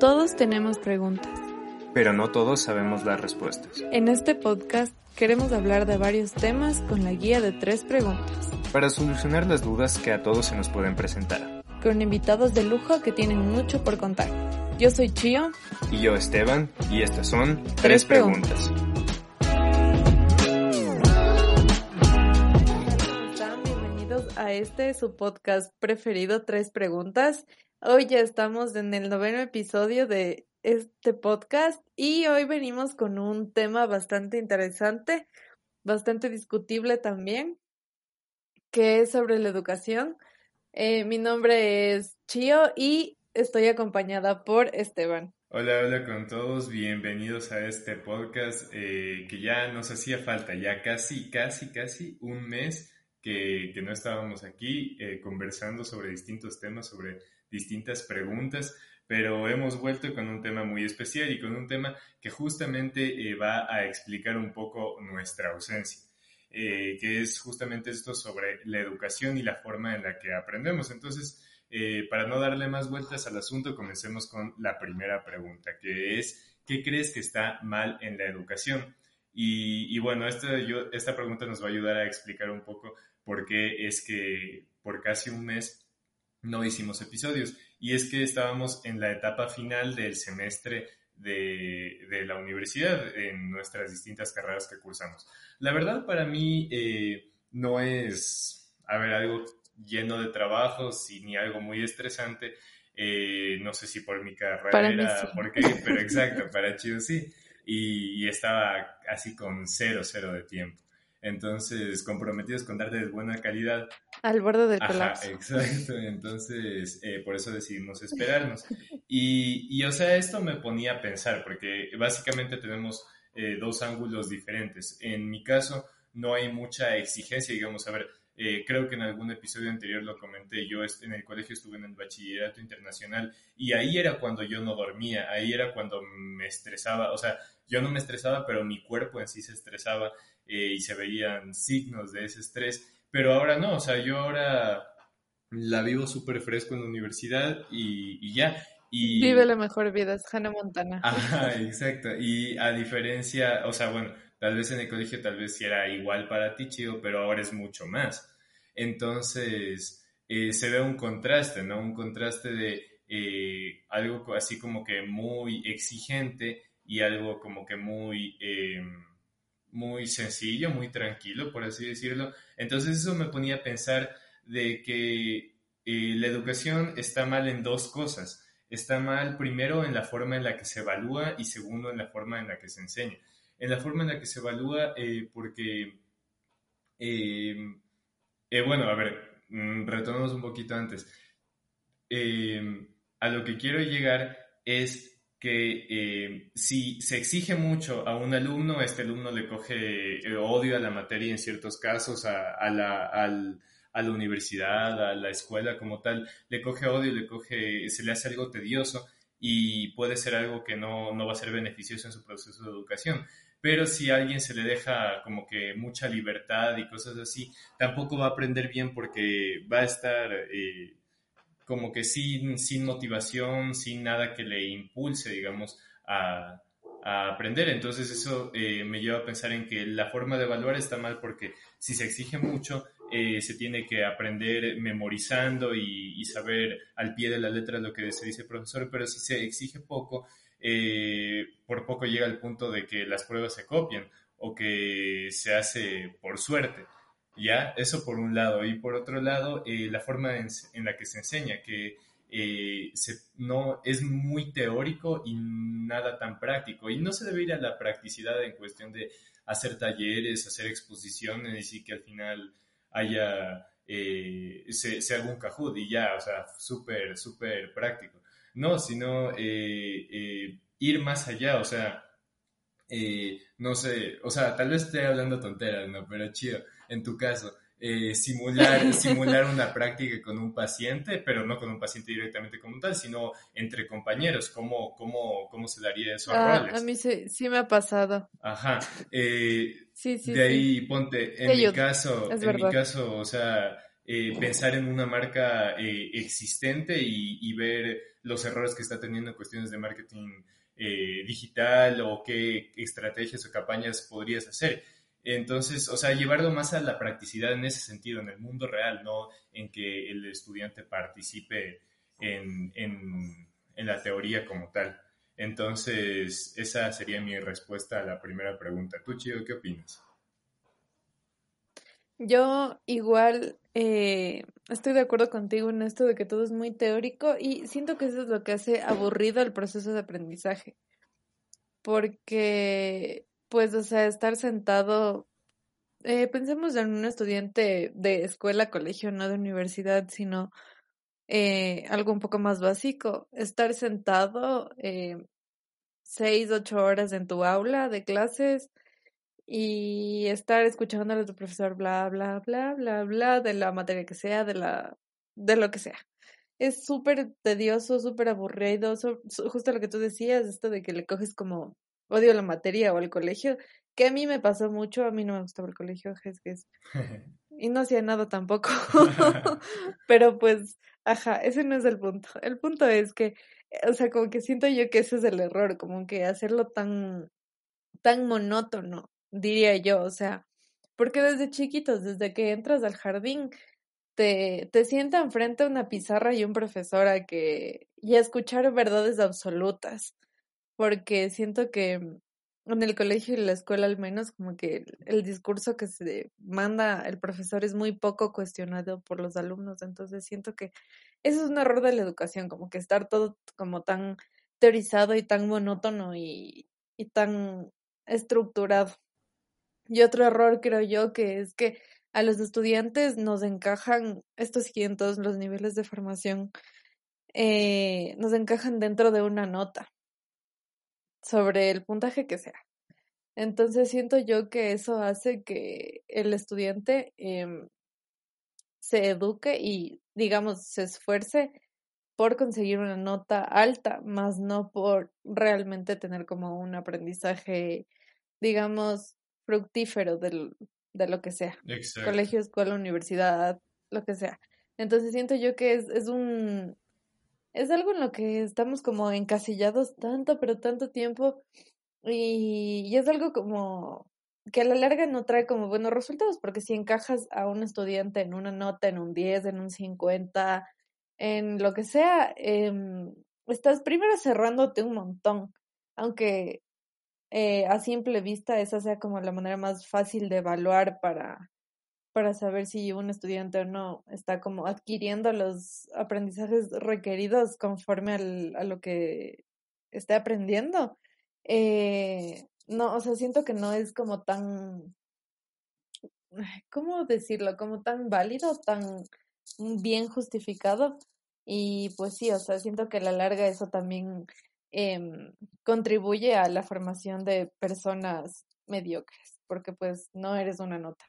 Todos tenemos preguntas. Pero no todos sabemos las respuestas. En este podcast queremos hablar de varios temas con la guía de tres preguntas. Para solucionar las dudas que a todos se nos pueden presentar. Con invitados de lujo que tienen mucho por contar. Yo soy Chio. Y yo Esteban. Y estas son Tres, preguntas. Bienvenidos a este su podcast preferido, Tres Preguntas. Hoy ya estamos en el noveno episodio de este podcast y hoy venimos con un tema bastante interesante, bastante discutible también, que es sobre la educación. Eh, mi nombre es Chio y estoy acompañada por Esteban. Hola, hola con todos, bienvenidos a este podcast eh, que ya nos hacía falta, ya casi, casi, casi un mes que, que no estábamos aquí eh, conversando sobre distintos temas, sobre distintas preguntas, pero hemos vuelto con un tema muy especial y con un tema que justamente eh, va a explicar un poco nuestra ausencia. Eh, que es justamente esto sobre la educación y la forma en la que aprendemos. Entonces, eh, para no darle más vueltas al asunto, comencemos con la primera pregunta, que es, ¿qué crees que está mal en la educación? Y, bueno, esta, pregunta nos va a ayudar a explicar un poco por qué es que por casi un mes no hicimos episodios. Y es que estábamos en la etapa final del semestre de, la universidad en nuestras distintas carreras que cursamos. La verdad para mí eh, no es, a ver, algo lleno de trabajos y ni algo muy estresante. Eh, no sé si por mi carrera, por qué, pero exacto, para Chido sí. Y, y, estaba así con cero, cero de tiempo. Entonces, comprometidos con darte de buena calidad. Al borde del Ajá, Exacto, entonces eh, por eso decidimos esperarnos. Y, y, o sea, esto me ponía a pensar, porque básicamente tenemos eh, dos ángulos diferentes. En mi caso, no hay mucha exigencia, digamos, a ver, eh, creo que en algún episodio anterior lo comenté, yo en el colegio estuve en el bachillerato internacional y ahí era cuando yo no dormía, ahí era cuando me estresaba, o sea, yo no me estresaba, pero mi cuerpo en sí se estresaba eh, y se veían signos de ese estrés, pero ahora no, o sea, yo ahora la vivo súper fresco en la universidad y, ya. Y... Vive la mejor vida, es Hannah Montana. Ajá, exacto. Y a diferencia, o sea, bueno, tal vez en el colegio tal vez era igual para ti, chido, pero ahora es mucho más. Entonces, eh, se ve un contraste, ¿no? Un contraste de eh, algo así como que muy exigente y algo como que muy... Em, muy sencillo, muy tranquilo, por así decirlo. Entonces eso me ponía a pensar de que eh, la educación está mal en dos cosas. Está mal primero en la forma en la que se evalúa y segundo en la forma en la que se enseña. En la forma en la que se evalúa eh, porque, eh, bueno, a ver, mm, retomemos un poquito antes. a lo que quiero llegar es que eh, si se exige mucho a un alumno, este alumno le coge eh, odio a la materia en ciertos casos, a, la, a la universidad, a la escuela como tal, le coge odio, le coge, se le hace algo tedioso y puede ser algo que no, no va a ser beneficioso en su proceso de educación. Pero si a alguien se le deja como que mucha libertad y cosas así, tampoco va a aprender bien porque va a estar... Eh, como que sin, sin motivación, sin nada que le impulse, digamos, a, aprender. Entonces eso eh, me lleva a pensar en que la forma de evaluar está mal porque si se exige mucho, eh, se tiene que aprender memorizando y, saber al pie de la letra lo que se dice el profesor, pero si se exige poco, eh, por poco llega al punto de que las pruebas se copian o que se hace por suerte. ¿ya? Eso por un lado. Y por otro lado, eh, la forma en, la que se enseña, que eh, no, es muy teórico y nada tan práctico. Y no se debe ir a la practicidad en cuestión de hacer talleres, hacer exposiciones y que al final haya, eh, se, se, haga y ya, o sea, súper, súper práctico. No, sino ir más allá, o sea, no sé, o sea, tal vez esté hablando tonteras, ¿no? Pero chido en tu caso, eh, simular, simular una práctica con un paciente, pero no con un paciente directamente como tal, sino entre compañeros, ¿cómo, cómo, cómo se daría eso a ah, A mí sí, sí, me ha pasado. Ajá. Eh, sí, sí, de ahí ponte, en mi caso, en mi caso, o sea, eh, pensar en una marca eh, existente y, ver los errores que está teniendo en cuestiones de marketing eh, digital o qué estrategias o campañas podrías hacer. Entonces, o sea, llevarlo más a la practicidad en ese sentido, en el mundo real, no en que el estudiante participe en, en, en la teoría como tal. Entonces, esa sería mi respuesta a la primera pregunta. ¿Tú, Chido, qué opinas? Yo igual eh, estoy de acuerdo contigo en esto de que todo es muy teórico y siento que eso es lo que hace aburrido el proceso de aprendizaje. Porque, pues, o sea, estar sentado, eh, pensemos en un estudiante de escuela, colegio, no de universidad, sino eh, algo un poco más básico, estar sentado eh, seis, ocho horas en tu aula de clases y estar escuchando a tu profesor bla, bla, bla, bla, bla, de la materia que sea, de la, de lo que sea. Es súper tedioso, súper aburrido, justo lo que tú decías, esto de que le coges como odio la materia o al colegio, que a mí me pasó mucho, a mí no me gustaba el colegio, es que es... y no hacía nada tampoco, pero pues, ajá, ese no es el punto. El punto es que, o sea, como que siento yo que ese es el error, como que hacerlo tan, tan monótono diría yo, o sea, porque desde chiquitos, desde que entras al jardín, te, te sientan frente a una pizarra y un profesor a que, y a escuchar verdades absolutas, porque siento que en el colegio y la escuela al menos como que el, discurso que se manda el profesor es muy poco cuestionado por los alumnos, entonces siento que eso es un error de la educación, como que estar todo como tan teorizado y tan monótono y, y tan estructurado. Y otro error creo yo que es que a los estudiantes nos encajan, estos sí en todos los niveles de formación, eh, nos encajan dentro de una nota sobre el puntaje que sea. Entonces siento yo que eso hace que el estudiante em, se eduque y, digamos, se esfuerce por conseguir una nota alta, más no por realmente tener como un aprendizaje, digamos, fructífero del, de lo que sea. Colegio, escuela, universidad, lo que sea. Entonces siento yo que es, es un... Es algo en lo que estamos como encasillados tanto, pero tanto tiempo. Y, y es algo como que a la larga no trae como buenos resultados, porque si encajas a un estudiante en una nota, en un 10, en un 50, en lo que sea, eh, estás primero cerrándote un montón, aunque eh, a simple vista esa sea como la manera más fácil de evaluar para, para saber si un estudiante o no está como adquiriendo los aprendizajes requeridos conforme al, a lo que esté aprendiendo. Eh, no, o sea, siento que no es como tan, ¿cómo decirlo? Como tan válido, tan bien justificado. Y pues sí, o sea, siento que a la larga eso también eh, contribuye a la formación de personas mediocres, porque pues no eres una nota.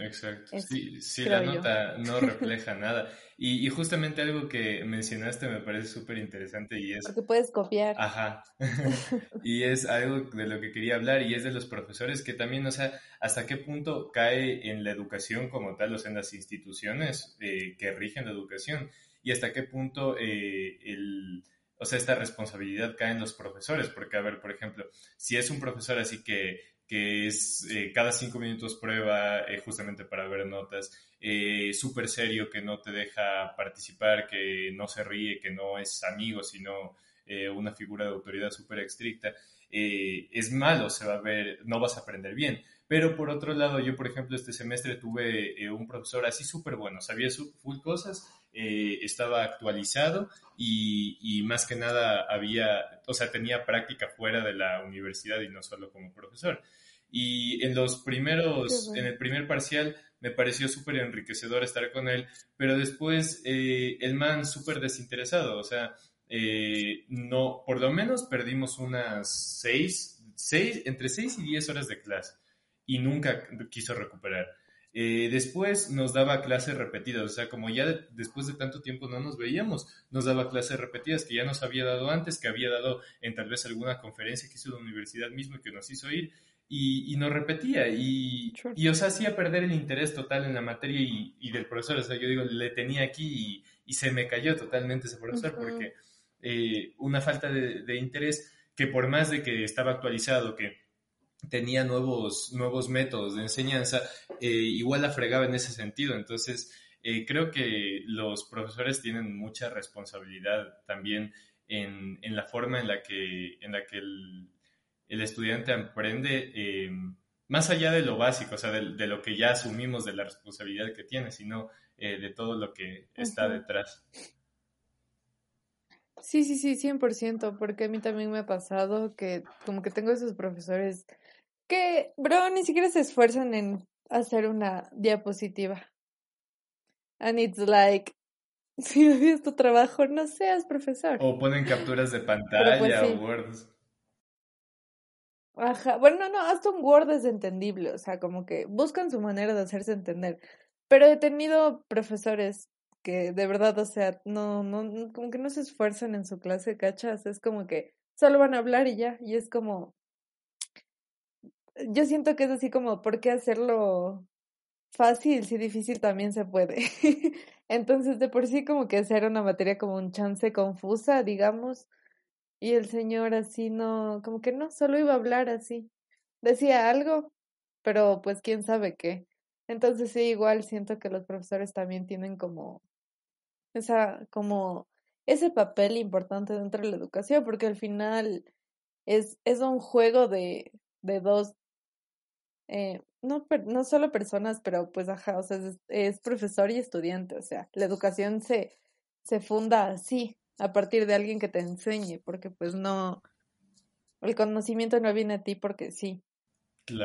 exacto. sí, la nota no refleja nada. Y, y, justamente algo que mencionaste me parece súper interesante y es... Porque puedes copiar. Ajá. y es algo de lo que quería hablar y es de los profesores que también, o sea, hasta qué punto cae en la educación como tal, o sea, en las instituciones eh, que rigen la educación y hasta qué punto eh, el o sea, esta responsabilidad cae en los profesores, porque, a ver, por ejemplo, si es un profesor así que, que es eh, cada cinco minutos prueba eh, justamente para ver notas, eh, súper serio, que no te deja participar, que no se ríe, que no es amigo, sino una figura de autoridad súper estricta, es malo, se va a ver, no vas a aprender bien. Pero por otro lado, yo, por ejemplo, este semestre tuve un profesor así súper bueno, sabía full cosas, estaba actualizado y, más que nada había, o sea, tenía práctica fuera de la universidad y no solo como profesor. Y en los primeros, en el primer parcial me pareció súper enriquecedor estar con él, pero después eh, el man súper desinteresado, o sea, eh, no, por lo menos perdimos unas seis, seis, entre seis y diez horas de clase y nunca quiso recuperar. Eh, después nos daba clases repetidas, o sea, como ya después de tanto tiempo no nos veíamos, nos daba clases repetidas que ya nos había dado antes, que había dado en tal vez alguna conferencia que hizo la universidad mismo y que nos hizo ir. y, no repetía. Y, y, o sea, hacía perder el interés total en la materia y, del profesor. O sea, yo digo, le tenía aquí y, se me cayó totalmente ese profesor porque eh, una falta de, interés que por más de que estaba actualizado, que tenía nuevos, nuevos métodos de enseñanza, eh, igual la fregaba en ese sentido. Entonces, eh, creo que los profesores tienen mucha responsabilidad también en, en, la forma en la que, en la que el, el estudiante aprende eh, más allá de lo básico, o sea, de, lo que ya asumimos de la responsabilidad que tiene, sino eh, de todo lo que está detrás. Sí, sí, sí, 100%, porque a mí también me ha pasado que como que tengo esos profesores que, bro, ni siquiera se esfuerzan en hacer una diapositiva. And it's like, si odias tu trabajo, no seas profesor. O ponen capturas de pues, pantalla o words. Ajá, bueno, no, hasta un Word es entendible, o sea, como que buscan su manera de hacerse entender. Pero he tenido profesores que de verdad, o sea, no, no, como que no se esfuerzan en su clase, ¿cachas? Es como que solo van a hablar y ya, y es como, yo siento que es así como, ¿por qué hacerlo fácil si difícil también se puede? Entonces, de por sí como que hacer una materia como un chance confusa, digamos, y el señor así no, como que no, solo iba a hablar así. Decía algo, pero pues quién sabe qué. Entonces sí, igual siento que los profesores también tienen como esa, como ese papel importante dentro de la educación, porque al final es, es un juego de, de dos, eh, no, no solo personas, pero pues ajá, o sea, es, es profesor y estudiante, o sea, la educación se, se funda así, a partir de alguien que te enseñe, porque pues no, el conocimiento no viene a ti porque sí.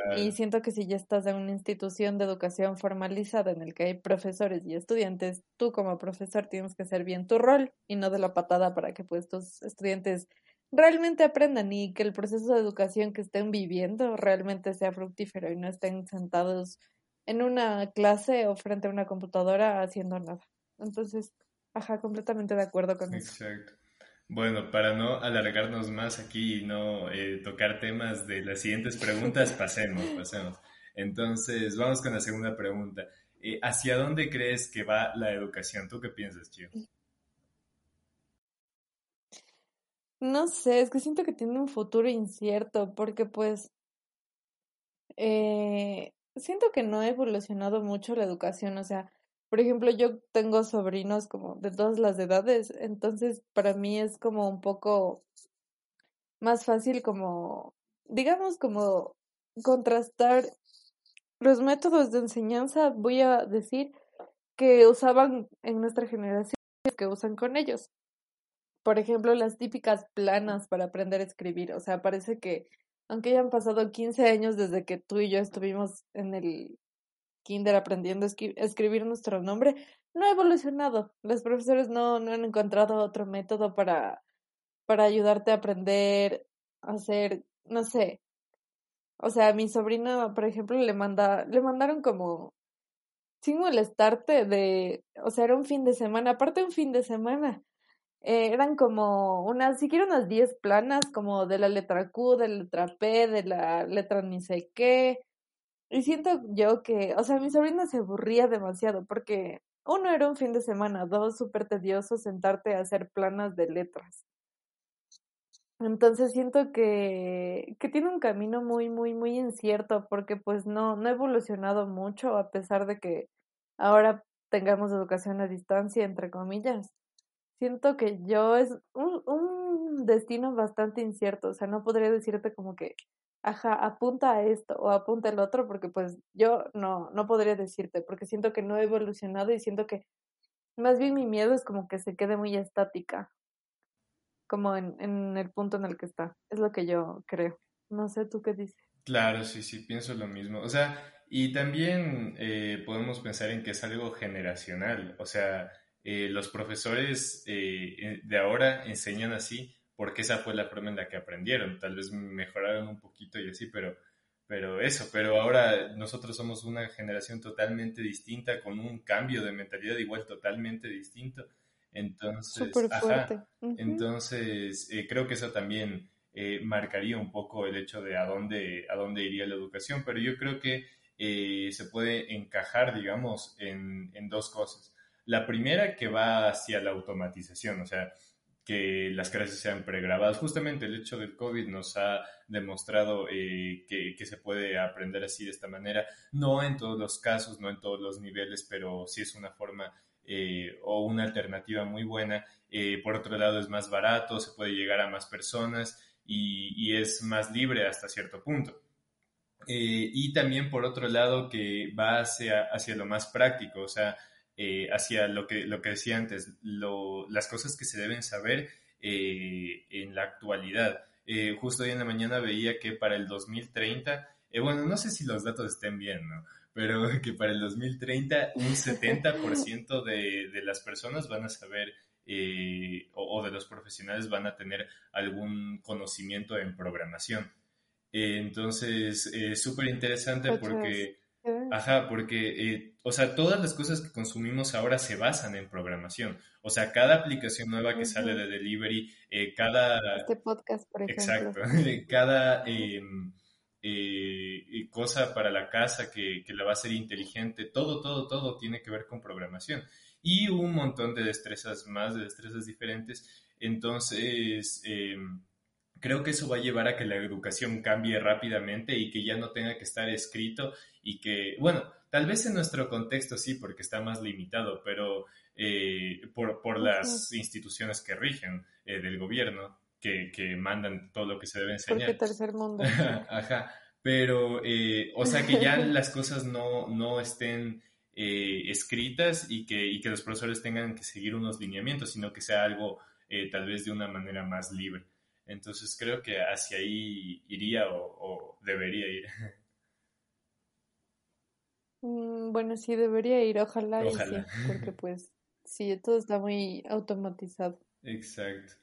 Y siento que si ya estás en una institución de educación formalizada en el que hay profesores y estudiantes, tú como profesor tienes que hacer bien tu rol y no de la patada para que pues tus estudiantes realmente aprendan y que el proceso de educación que estén viviendo realmente sea fructífero y no estén sentados en una clase o frente a una computadora haciendo nada. Entonces, Ajá, completamente de acuerdo con eso. Exacto. Bueno, para no alargarnos más aquí y no eh, tocar temas de las siguientes preguntas, pasemos, pasemos. Entonces, vamos con la segunda pregunta. Eh, ¿Hacia dónde crees que va la educación? ¿Tú qué piensas, Chio? No sé, es que siento que tiene un futuro incierto porque pues eh, siento que no ha evolucionado mucho la educación, o sea, por ejemplo, yo tengo sobrinos como de todas las edades, entonces para mí es como un poco más fácil como, digamos, como contrastar los métodos de enseñanza, voy a decir, que usaban en nuestra generación que usan con ellos. Por ejemplo, las típicas planas para aprender a escribir. O sea, parece que aunque hayan pasado 15 años desde que tú y yo estuvimos en el kinder aprendiendo a escribir nuestro nombre, no ha evolucionado. Los profesores no, no han encontrado otro método para, para ayudarte a aprender a hacer, no sé. O sea, a mi sobrina, por ejemplo, le manda, le mandaron como sin molestarte de, o sea, era un fin de semana, aparte un fin de semana. Eh, eran como unas, siquiera unas 10 planas, como de la letra Q, de la letra P, de la letra ni sé qué, y siento yo que, o sea, mi sobrina se aburría demasiado porque uno era un fin de semana, dos súper tedioso sentarte a hacer planas de letras. Entonces siento que, que tiene un camino muy, muy, muy incierto porque pues no, no ha evolucionado mucho a pesar de que ahora tengamos educación a distancia, entre comillas. Siento que yo es un, un destino bastante incierto, o sea, no podría decirte como que ajá, apunta a esto o apunta el otro, porque pues yo no, no podría decirte, porque siento que no he evolucionado y siento que más bien mi miedo es como que se quede muy estática, como en, en el punto en el que está. Es lo que yo creo. No sé, ¿tú qué dices? Claro, sí, sí, pienso lo mismo. O sea, y también eh, podemos pensar en que es algo generacional. O sea, eh, los profesores eh, de ahora enseñan así porque esa fue la forma en la que aprendieron. Tal vez mejoraron un poquito y así, pero, pero eso, pero ahora nosotros somos una generación totalmente distinta, con un cambio de mentalidad igual totalmente distinto. Entonces, entonces eh, creo que eso también eh, marcaría un poco el hecho de a dónde, a dónde iría la educación, pero yo creo que eh, se puede encajar, digamos, en, en, dos cosas. La primera que va hacia la automatización, o sea, que las clases sean pregrabadas. Justamente el hecho del COVID nos ha demostrado eh, que, que, se puede aprender así de esta manera, no en todos los casos, no en todos los niveles, pero sí es una forma eh, o una alternativa muy buena. Eh, por otro lado, es más barato, se puede llegar a más personas y, es más libre hasta cierto punto. Eh, y también por otro lado que va hacia, hacia lo más práctico, o sea, eh, hacia lo que, lo que decía antes, las cosas que se deben saber eh, en la actualidad. justo hoy en la mañana veía que para el 2030, bueno, no sé si los datos estén bien, ¿no? Pero que para el 2030 un 70% de, de las personas van a saber eh, o, de los profesionales van a tener algún conocimiento en programación. Eh, entonces, es súper interesante porque, ajá, porque, eh, o sea, todas las cosas que consumimos ahora se basan en programación. O sea, cada aplicación nueva que sale de delivery, cada... Este podcast, por ejemplo. Exacto, cada em, cosa para la casa que, que la va a ser inteligente, todo, todo, todo tiene que ver con programación y un montón de destrezas más, de destrezas diferentes. Entonces, em, creo que eso va a llevar a que la educación cambie rápidamente y que ya no tenga que estar escrito y que, bueno, tal vez en nuestro contexto sí, porque está más limitado, pero eh, por, por, las instituciones que rigen eh, del gobierno, que, que, mandan todo lo que se debe enseñar. Porque tercer mundo. Ajá, pero, eh, o sea, que ya las cosas no, no estén eh, escritas y que, y que los profesores tengan que seguir unos lineamientos, sino que sea algo eh, tal vez de una manera más libre. Entonces creo que hacia ahí iría o, debería ir. Mm, bueno, sí, debería ir, ojalá, ojalá. porque pues sí, todo está muy automatizado. Exacto.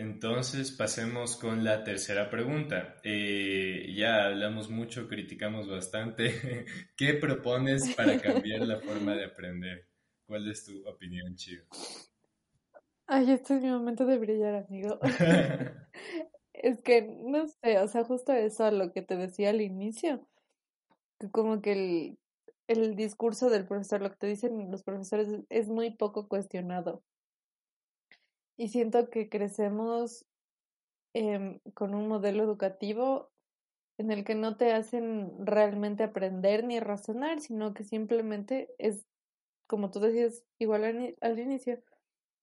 Entonces pasemos con la tercera pregunta. Eh, ya hablamos mucho, criticamos bastante. ¿Qué propones para cambiar la forma de aprender? ¿Cuál es tu opinión, Chido? Ay, este es mi momento de brillar, amigo. es que, no sé, o sea, justo eso a lo que te decía al inicio, que como que el, el discurso del profesor, lo que te dicen los profesores es muy poco cuestionado. Y siento que crecemos em, con un modelo educativo en el que no te hacen realmente aprender ni razonar, sino que simplemente es, como tú decías, igual al, inicio,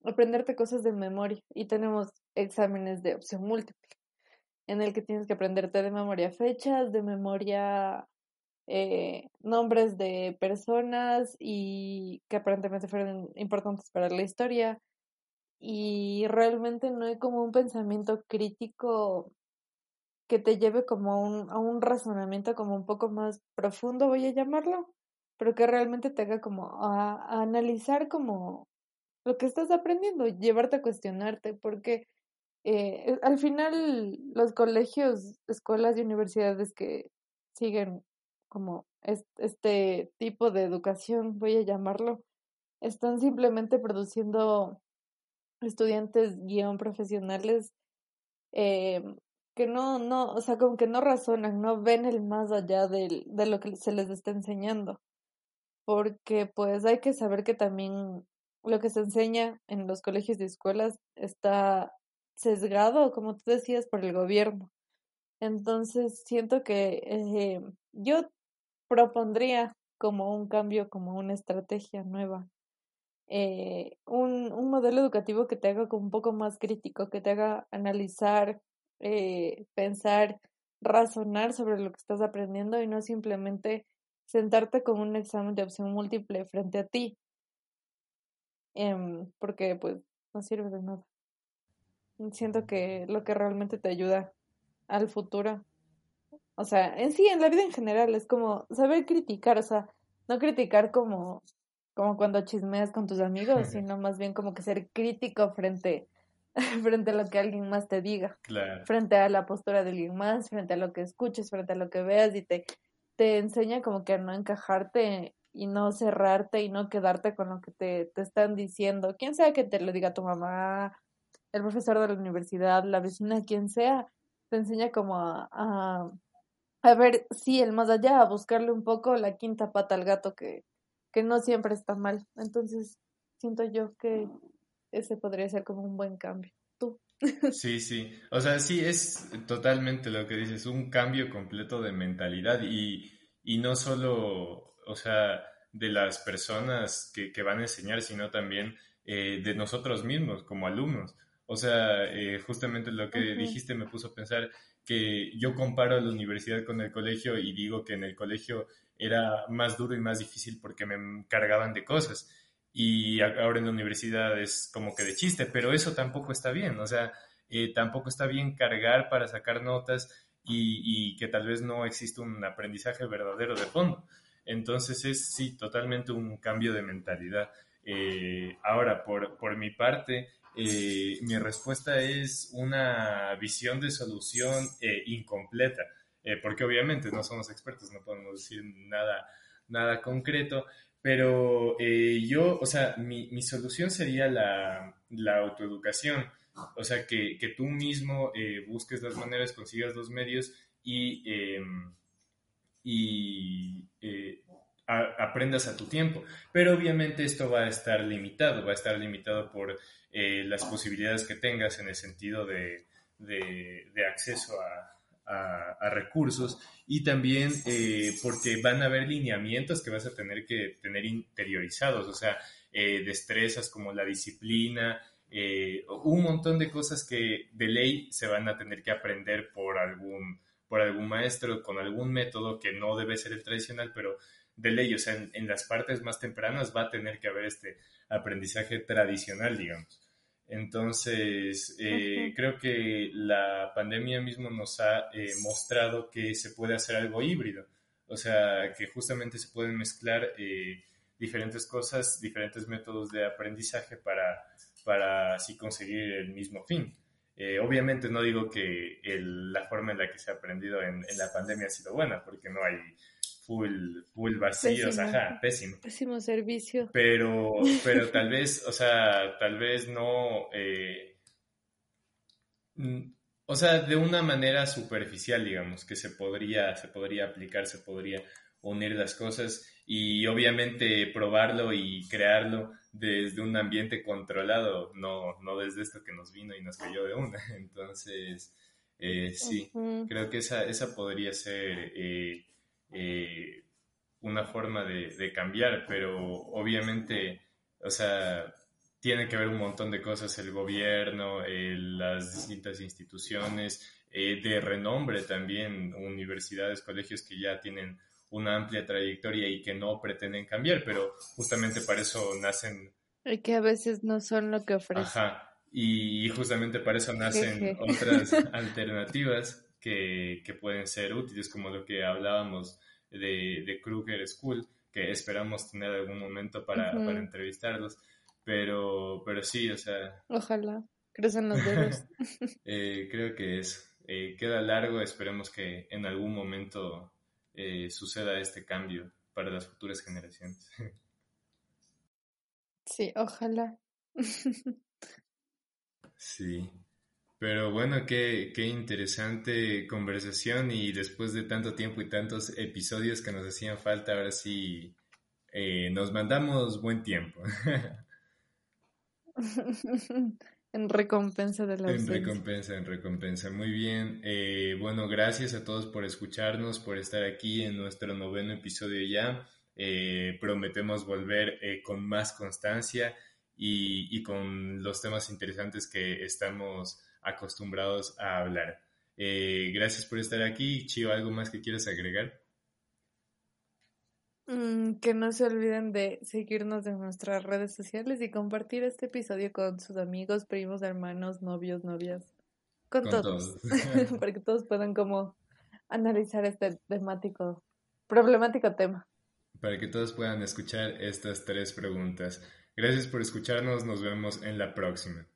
aprenderte cosas de memoria. Y tenemos exámenes de opción múltiple, en el que tienes que aprenderte de memoria fechas, de memoria eh, nombres de personas y que aparentemente fueron importantes para la historia, y realmente no hay como un pensamiento crítico que te lleve como a un, a un razonamiento como un poco más profundo, voy a llamarlo, pero que realmente te haga como a, analizar como lo que estás aprendiendo, llevarte a cuestionarte, porque eh, al final los colegios, escuelas y universidades que siguen como este tipo de educación, voy a llamarlo, están simplemente produciendo estudiantes guion profesionales eh, que no, no, o sea, como que no razonan, no ven el más allá del, de lo que se les está enseñando. Porque pues hay que saber que también lo que se enseña en los colegios y escuelas está sesgado, como tú decías, por el gobierno. Entonces siento que eh, yo propondría como un cambio, como una estrategia nueva eh, un, un, modelo educativo que te haga como un poco más crítico, que te haga analizar, eh, pensar, razonar sobre lo que estás aprendiendo y no simplemente sentarte con un examen de opción múltiple frente a ti, eh, porque pues no sirve de nada. Siento que lo que realmente te ayuda al futuro, o sea, en sí, en la vida en general, es como saber criticar, o sea, no criticar como como cuando chismeas con tus amigos, sino más bien como que ser crítico frente, frente a lo que alguien más te diga, frente a la postura de alguien más, frente a lo que escuches, frente a lo que veas y te, te enseña como que a no encajarte y no cerrarte y no quedarte con lo que te, te están diciendo. Quién sea que te lo diga tu mamá, el profesor de la universidad, la vecina, quien sea, te enseña como a, a, ver, sí, el más allá, a buscarle un poco la quinta pata al gato que, que no siempre está mal. Entonces, siento yo que ese podría ser como un buen cambio. Tú. Sí, sí. O sea, sí, es totalmente lo que dices, un cambio completo de mentalidad y, y no solo, o sea, de las personas que, que van a enseñar, sino también eh, de nosotros mismos como alumnos. O sea, eh, justamente lo que dijiste me puso a pensar que yo comparo la universidad con el colegio y digo que en el colegio era más duro y más difícil porque me cargaban de cosas y ahora en la universidad es como que de chiste, pero eso tampoco está bien, o sea, eh, tampoco está bien cargar para sacar notas y, que tal vez no existe un aprendizaje verdadero de fondo. Entonces es sí, totalmente un cambio de mentalidad. Eh, ahora, por, por mi parte, eh, mi respuesta es una visión de solución eh, incompleta, porque obviamente no somos expertos, no podemos decir nada, nada concreto, pero yo, o sea, mi, mi solución sería la, la, autoeducación, o sea, que, que tú mismo busques las maneras, consigas los medios y, y aprendas a tu tiempo. Pero obviamente esto va a estar limitado, va a estar limitado por eh, las posibilidades que tengas en el sentido de, de, acceso a, a, recursos y también eh, porque van a haber lineamientos que vas a tener que tener interiorizados, o sea, eh, destrezas como la disciplina, un montón de cosas que de ley se van a tener que aprender por algún, por algún maestro con algún método que no debe ser el tradicional, pero de ley, o sea, en, las partes más tempranas va a tener que haber este aprendizaje tradicional, digamos. Entonces, eh, creo que la pandemia mismo nos ha eh, mostrado que se puede hacer algo híbrido, o sea, que justamente se pueden mezclar eh, diferentes cosas, diferentes métodos de aprendizaje para, para así conseguir el mismo fin. Obviamente no digo que la forma en la que se ha aprendido en, en la pandemia ha sido buena, porque no hay full, full vacíos, ajá, pésimo. Pésimo servicio. Pero, pero tal vez, o sea, tal vez no, eh, o sea, de una manera superficial, digamos, que se podría, se podría aplicar, se podría unir las cosas y obviamente probarlo y crearlo desde un ambiente controlado, no, no desde esto que nos vino y nos cayó de una. Entonces, eh, sí, creo que esa, esa podría ser eh, eh, una forma de, cambiar, pero obviamente, o sea, tiene que ver un montón de cosas, el gobierno, las distintas instituciones eh, de renombre también, universidades, colegios que ya tienen una amplia trayectoria y que no pretenden cambiar, pero justamente para eso nacen... Y que a veces no son lo que ofrecen. Ajá, y justamente para eso nacen otras alternativas que, que, pueden ser útiles, como lo que hablábamos de, de Kruger School, que esperamos tener algún momento para, para entrevistarlos. Pero, pero sí, o sea. Ojalá, crecen los dedos. eh, creo que es. Eh, queda largo, esperemos que en algún momento eh, suceda este cambio para las futuras generaciones. sí, ojalá. sí. Pero bueno, qué, qué interesante conversación y después de tanto tiempo y tantos episodios que nos hacían falta, ahora sí eh, nos mandamos buen tiempo. en recompensa de la En recompensa, en recompensa. Muy bien. Eh, bueno, gracias a todos por escucharnos, por estar aquí en nuestro noveno episodio ya. Eh, prometemos volver con más constancia y, y con los temas interesantes que estamos acostumbrados a hablar. Eh, gracias por estar aquí. Chio, ¿algo más que quieras agregar? Mm, que no se olviden de seguirnos en nuestras redes sociales y compartir este episodio con sus amigos, primos, hermanos, novios, novias, con, todos, para que todos puedan como analizar este temático, problemático tema. Para que todos puedan escuchar estas tres preguntas. Gracias por escucharnos, nos vemos en la próxima.